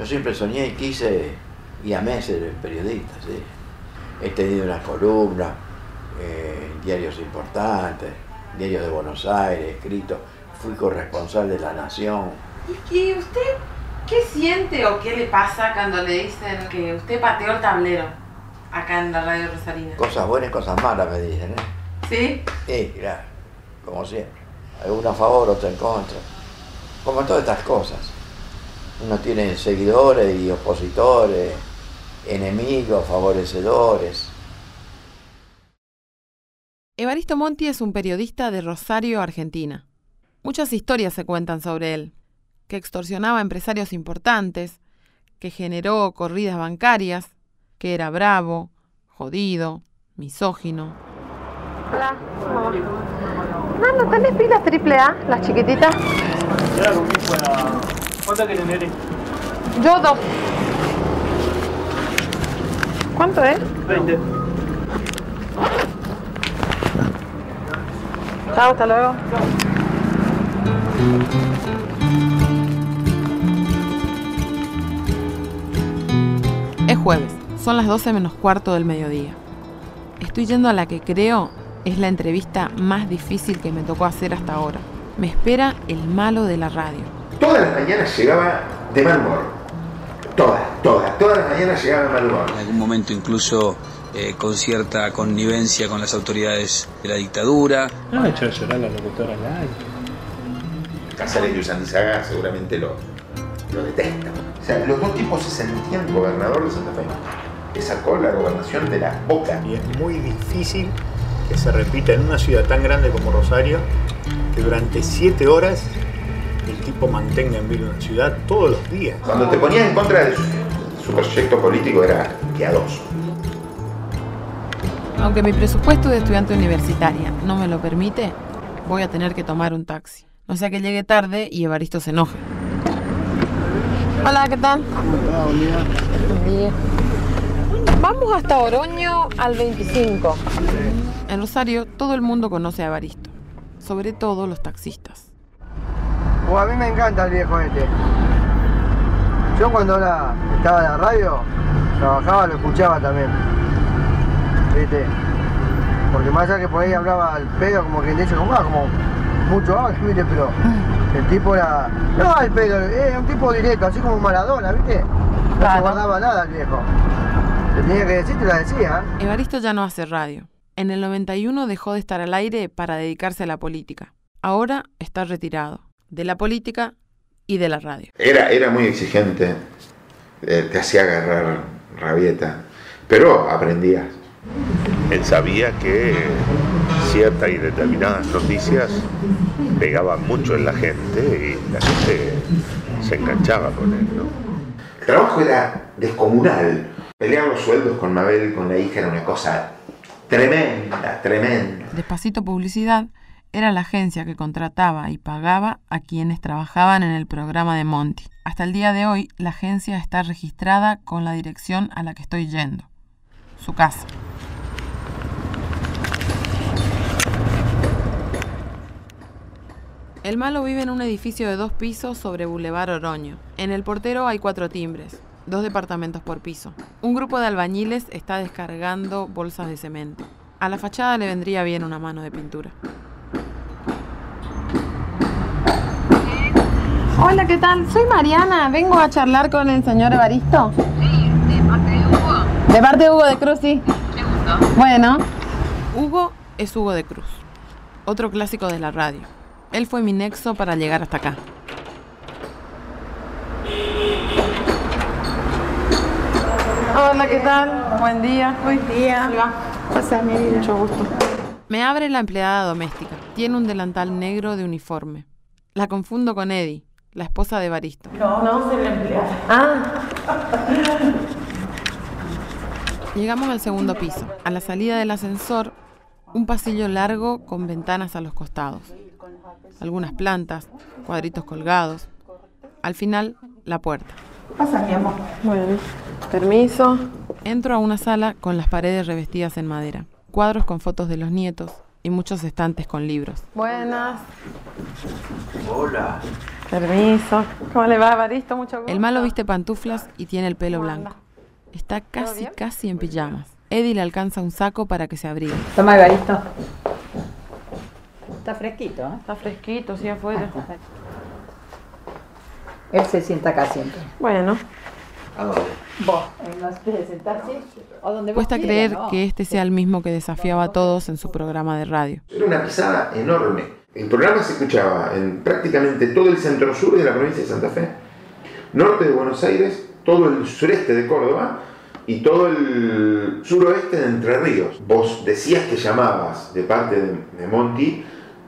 Yo siempre soñé y quise y amé ser periodista, sí. He tenido una columna eh, diarios importantes, diarios de Buenos Aires, escrito, fui corresponsal de La Nación. ¿Y usted qué siente o qué le pasa cuando le dicen que usted pateó el tablero acá en la radio Rosarina? Cosas buenas y cosas malas me dicen, ¿eh? ¿Sí? Sí, claro, como siempre. Alguna a favor, otra en contra. Como todas estas cosas. Uno tiene seguidores y opositores, enemigos, favorecedores. Evaristo Monti es un periodista de Rosario, Argentina. Muchas historias se cuentan sobre él, que extorsionaba a empresarios importantes, que generó corridas bancarias, que era bravo, jodido, misógino. Hola, no, ¿no tenés pilas triple A, las chiquititas? ¿Cuánto querés, Neri? Yo dos. ¿Cuánto es? 20. Chao, hasta luego. Es jueves, son las 12 menos cuarto del mediodía. Estoy yendo a la que creo es la entrevista más difícil que me tocó hacer hasta ahora. Me espera el malo de la radio. Todas las mañanas llegaba de mal humor. Todas, todas, todas las mañanas llegaba de mal humor. En algún momento incluso eh, con cierta connivencia con las autoridades de la dictadura. No, a llorar la locutora al aire. Casares y Usandizaga seguramente lo, lo detestan. O sea, los dos tipos se sentían gobernador de Santa Fe. Le sacó la gobernación de la boca. Y es muy difícil que se repita en una ciudad tan grande como Rosario que durante siete horas tipo mantenga en vilo una ciudad todos los días. Cuando te ponías en contra de su, proyecto político era piadoso. Aunque mi presupuesto de estudiante universitaria no me lo permite, voy a tener que tomar un taxi. No sea que llegue tarde y Evaristo se enoje. Hola, ¿qué tal? Buen día. Vamos hasta Oroño al 25. En Rosario todo el mundo conoce a Evaristo, sobre todo los taxistas. O a mí me encanta el viejo este. Yo cuando era- estaba en la radio, trabajaba, lo escuchaba también. ¿Viste? Porque más allá que por ahí hablaba al pedo, como que dice, como, ah, como mucho habla, ¿viste? Pero el tipo era. No al pedo, era un tipo directo, así como Maradona, ¿viste? No se guardaba nada el viejo. Te tenía que decir, te la decía. ¿eh? Evaristo ya no hace radio. En el 91 dejó de estar al aire para dedicarse a la política. Ahora está retirado de la política y de la radio. Era, era muy exigente, eh, te hacía agarrar rabieta, pero aprendías. Él sabía que ciertas y determinadas noticias pegaban mucho en la gente y la gente se enganchaba con él, ¿no? El trabajo era descomunal. Pelear los sueldos con Mabel, con la hija, era una cosa tremenda, tremenda. Despacito Publicidad era la agencia que contrataba y pagaba a quienes trabajaban en el programa de Monty. Hasta el día de hoy, la agencia está registrada con la dirección a la que estoy yendo, su casa. El malo vive en un edificio de dos pisos sobre Boulevard Oroño. En el portero hay cuatro timbres, dos departamentos por piso. Un grupo de albañiles está descargando bolsas de cemento. A la fachada le vendría bien una mano de pintura. Hola, ¿qué tal? Soy Mariana. Vengo a charlar con el señor Evaristo. Sí, de parte de Hugo. De parte de Hugo de Cruz, sí. Me gustó. Bueno, Hugo es Hugo de Cruz, otro clásico de la radio. Él fue mi nexo para llegar hasta acá. hola, ¿qué tal? Buen día. Buen día. Pasa mi vida. Mucho gusto. Me abre la empleada doméstica. Tiene un delantal negro de uniforme. La confundo con Eddie, la esposa de Evaristo. Ah, Llegamos al segundo piso. A la salida del ascensor, un pasillo largo con ventanas a los costados. Algunas plantas, cuadritos colgados. Al final, la puerta. bueno. Permiso. Entro a una sala con las paredes revestidas en madera, cuadros con fotos de los nietos y muchos estantes con libros. Buenas. Hola. Permiso. ¿Cómo le va, Baristo? Mucho gusto. El malo viste pantuflas y tiene el pelo blanco. Está casi, casi en pijamas. Eddie le alcanza un saco para que se abrigue. Toma, Evaristo. Está fresquito, ¿eh? Está fresquito, sí, afuera. Él se sienta acá siempre. Bueno. ¿A dónde? Vos, en los de sentarse o donde Cuesta creer ¿no? que este sea el mismo que desafiaba a todos en su programa de radio. Era una pisada enorme. El programa se escuchaba en prácticamente todo el centro sur de la provincia de Santa Fe, norte de Buenos Aires, todo el sureste de Córdoba y todo el suroeste de Entre Ríos. Vos decías que llamabas de parte de, Monti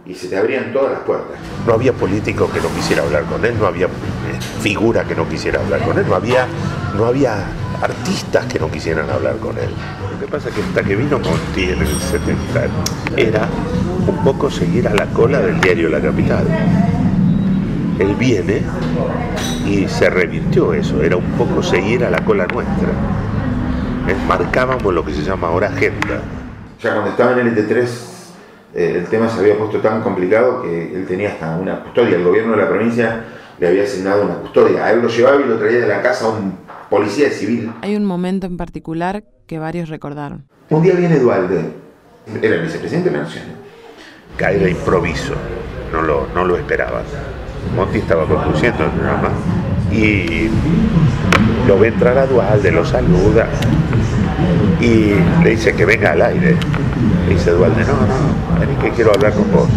y se te abrían todas las puertas. No había político que no quisiera hablar con él, no había eh, figura que no quisiera hablar con él, no había, no había artistas que no quisieran hablar con él. Lo que pasa es que hasta que vino Monti en el 70 era un poco seguir a la cola del diario La Capital. Él viene y se revirtió eso, era un poco seguir a la cola nuestra. Marcábamos lo que se llama ahora agenda. Ya cuando estaba en el ET3 eh, el tema se había puesto tan complicado que él tenía hasta una custodia. El gobierno de la provincia le había asignado una custodia. A él lo llevaba y lo traía de la casa un policía civil. Hay un momento en particular que varios recordaron. Un día viene Dualde, era el vicepresidente de la Nación. Cae de improviso, no lo, no lo esperaban. Monti estaba conduciendo el programa y lo ve entrar a Dualde, lo saluda y le dice que venga al aire. Le dice Dualde, no, no, vení que quiero hablar con vos.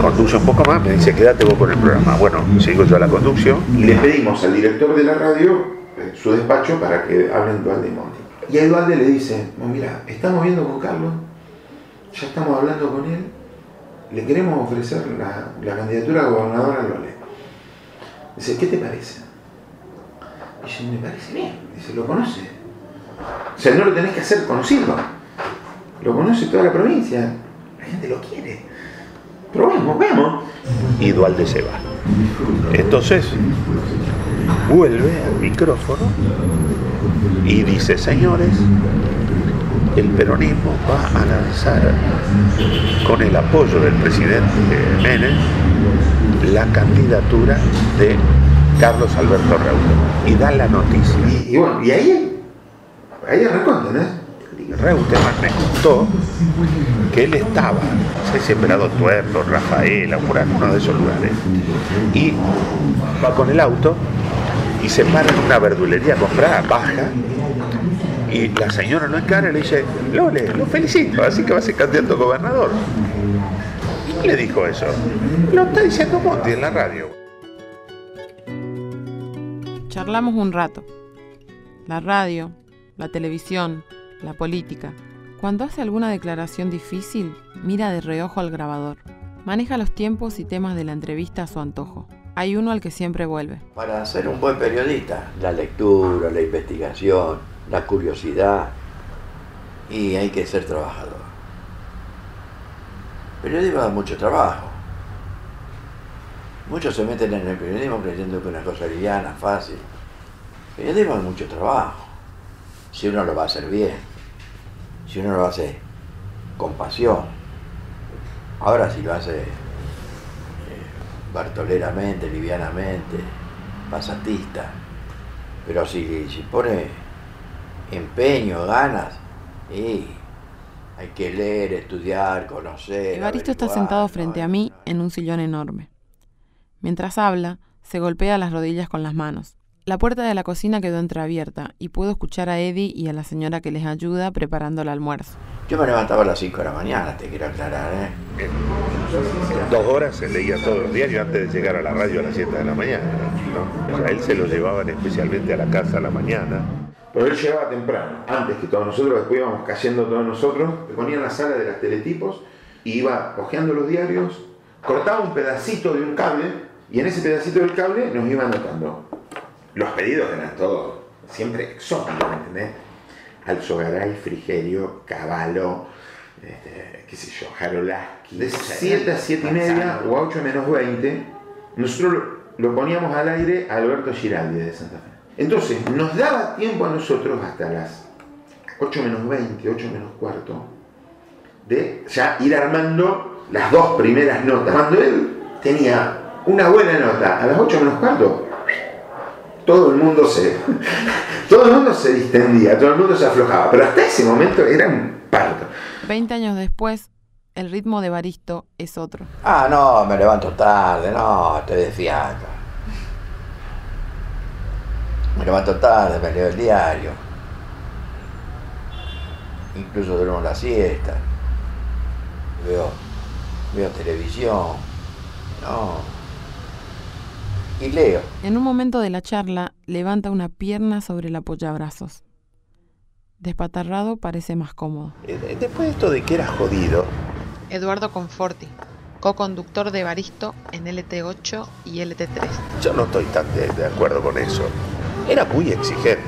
Conduce un poco más, me dice, quédate vos con el programa. Bueno, sigo yo a la conducción. Y le pedimos al director de la radio eh, su despacho para que hablen Dualde y Monti. Y a Dualde le dice, "No, mira, estamos viendo con Carlos, ya estamos hablando con él, le queremos ofrecer la, la candidatura a gobernador al Lole. Dice, ¿qué te parece? Dice, me parece bien. Dice, ¿lo conoce? O sea, no lo tenés que hacer conocido. Lo conoce toda la provincia. La gente lo quiere. Probemos, veamos. Y Dualde se va. Entonces, vuelve al micrófono y dice, señores, el peronismo va a lanzar con el apoyo del presidente Menem la candidatura de Carlos Alberto Reutemann y da la noticia. Y, y bueno, y ahí, ahí arrancó, ¿entendés? Reutemann me contó que él estaba, no sé si en Prado Tuerto, Rafaela, por alguno de esos lugares, y va con el auto y se para en una verdulería a comprar, baja, y la señora lo encara y le dice, Lole, lo felicito, así que va a ser candidato a gobernador. ¿Quién le dijo eso? Lo está diciendo Monti en la radio. Charlamos un rato. La radio, la televisión, la política. Cuando hace alguna declaración difícil, mira de reojo al grabador. Maneja los tiempos y temas de la entrevista a su antojo. Hay uno al que siempre vuelve. Para ser un buen periodista, la lectura, la investigación, la curiosidad y hay que ser trabajador. El periodismo da mucho trabajo. Muchos se meten en el periodismo creyendo que es una cosa liviana, fácil. El periodismo da mucho trabajo. Si uno lo va a hacer bien, si uno lo hace con pasión. Ahora si lo hace eh, bartoleramente, livianamente, pasatista. Pero si, si pone empeño, ganas, y hay que leer, estudiar, conocer. Evaristo está sentado no, frente a mí no. en un sillón enorme. Mientras habla, se golpea las rodillas con las manos. La puerta de la cocina quedó entreabierta y puedo escuchar a Eddie y a la señora que les ayuda preparando el almuerzo. Yo me levantaba a las 5 de la mañana, te quiero aclarar, ¿eh? En dos horas se leía todos los diarios antes de llegar a la radio a las 7 de la mañana. ¿no? O sea, él se lo llevaban especialmente a la casa a la mañana. Pero él llegaba temprano, antes que todos nosotros, después íbamos cayendo todos nosotros, se ponía en la sala de las teletipos y iba hojeando los diarios, cortaba un pedacito de un cable y en ese pedacito del cable nos iba anotando. Los pedidos eran todos siempre exóticos, ¿me entendés? Alzogaray, Frigerio, Caballo, este, qué sé yo, Jarolaski. De 7 a 7 y media o a 8 menos 20, nosotros lo poníamos al aire a Alberto Giraldi de Santa Fe. Entonces, nos daba tiempo a nosotros hasta las 8 menos 20, 8 menos cuarto, de ya ir armando las dos primeras notas. Cuando él tenía una buena nota a las 8 menos cuarto, todo el mundo se. Todo el mundo se distendía, todo el mundo se aflojaba. Pero hasta ese momento era un parto. Veinte años después, el ritmo de Baristo es otro. Ah, no, me levanto tarde, no, te decía. Me levanto tarde, me leo el diario. Incluso duermo la siesta. Veo, veo televisión. No. Y leo. En un momento de la charla, levanta una pierna sobre el apoyabrazos. Despatarrado parece más cómodo. Eh, Después de esto de que era jodido, Eduardo Conforti, co-conductor de Baristo en LT8 y LT3. yo no estoy tan de, de acuerdo con eso. Era muy exigente.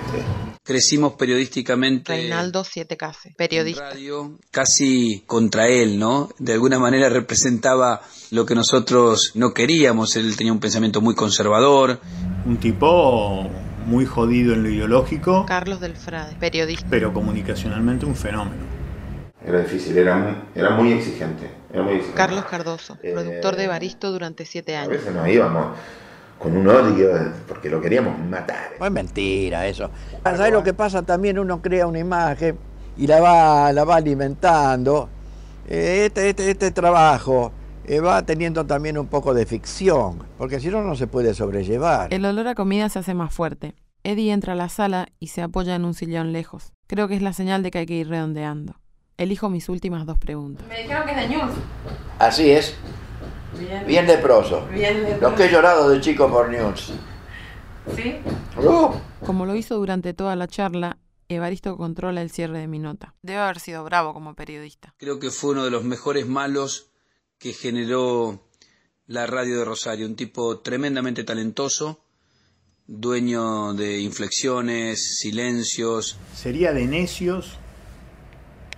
Crecimos periodísticamente Reinaldo Siete Case, periodista. radio casi contra él, ¿no? De alguna manera representaba lo que nosotros no queríamos. Él tenía un pensamiento muy conservador. Un tipo muy jodido en lo ideológico, Carlos Delfrade, periodista. pero comunicacionalmente un fenómeno. Era difícil, era muy, era muy exigente. Era muy exigente. Carlos Cardoso, Eh, productor de Baristo durante siete A años. veces nos íbamos con un odio porque lo queríamos matar. No es mentira eso. ¿Sabes lo que pasa? También uno crea una imagen y la va, la va alimentando. Eh, Este, este, este trabajo eh, va teniendo también un poco de ficción, porque si no, no se puede sobrellevar. El olor a comida se hace más fuerte. Eddie entra a la sala y se apoya en un sillón lejos. Creo que es la señal de que hay que ir redondeando. Elijo mis últimas dos preguntas. Me dijeron que es de News. Así es, Bien. bien leproso. Bien leproso. Lo que he llorado de chico por news. ¿Sí? Uh, Como lo hizo durante toda la charla, Evaristo controla el cierre de mi nota. Debe haber sido bravo como periodista. Creo que fue uno de los mejores malos que generó la radio de Rosario. Un tipo tremendamente talentoso, dueño de inflexiones, silencios. Sería de necios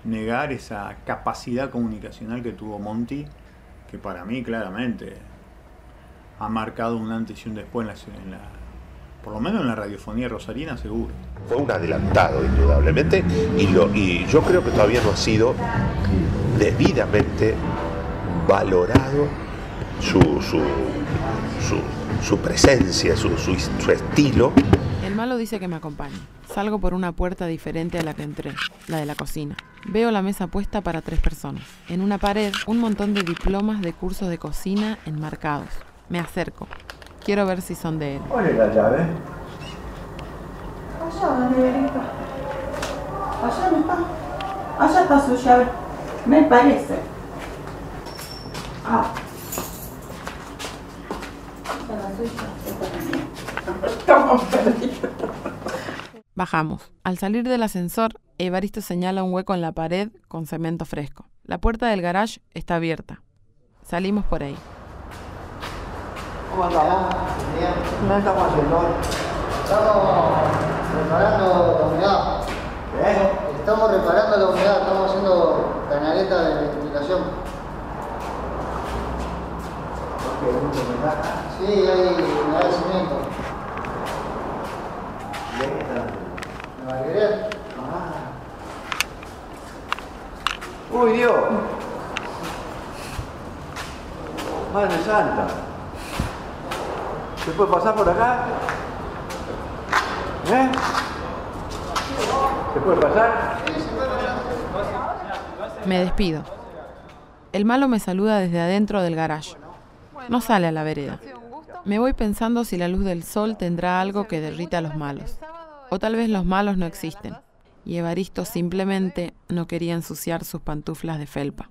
negar esa capacidad comunicacional que tuvo Monty, que para mí claramente ha marcado un antes y un después en la, en la- por lo menos en la radiofonía rosarina seguro. Fue un adelantado, indudablemente, y, lo, y yo creo que todavía no ha sido debidamente valorado su, su, su, su presencia, su, su, su estilo. El malo dice que me acompañe. Salgo por una puerta diferente a la que entré, la de la cocina. Veo la mesa puesta para tres personas. En una pared, un montón de diplomas de cursos de cocina enmarcados. Me acerco. Quiero ver si son de él. ¿Cuál es la llave? Allá, neverita. Allá no está. Allá está su llave. Me parece. Ah. Esta es la suya. Estamos perdidos. Bajamos. Al salir del ascensor, Evaristo señala un hueco en la pared con cemento fresco. La puerta del garage está abierta. Salimos por ahí. ¿Cómo andamos? ¿Qué estamos haciendo? Estamos reparando la humedad. Estamos reparando la humedad, estamos haciendo canaleta de ventilación. Mucha humedad. Sí, hay humedad ¿De qué está? ¿Me va a querer? ¡Uy, Dios! Madre Santa. ¿Se puede pasar por acá? ¿Eh? ¿Se puede pasar? Me despido. El malo me saluda desde adentro del garage. No sale a la vereda. Me voy pensando si la luz del sol tendrá algo que derrita a los malos. O tal vez los malos no existen. Y Evaristo simplemente no quería ensuciar sus pantuflas de felpa.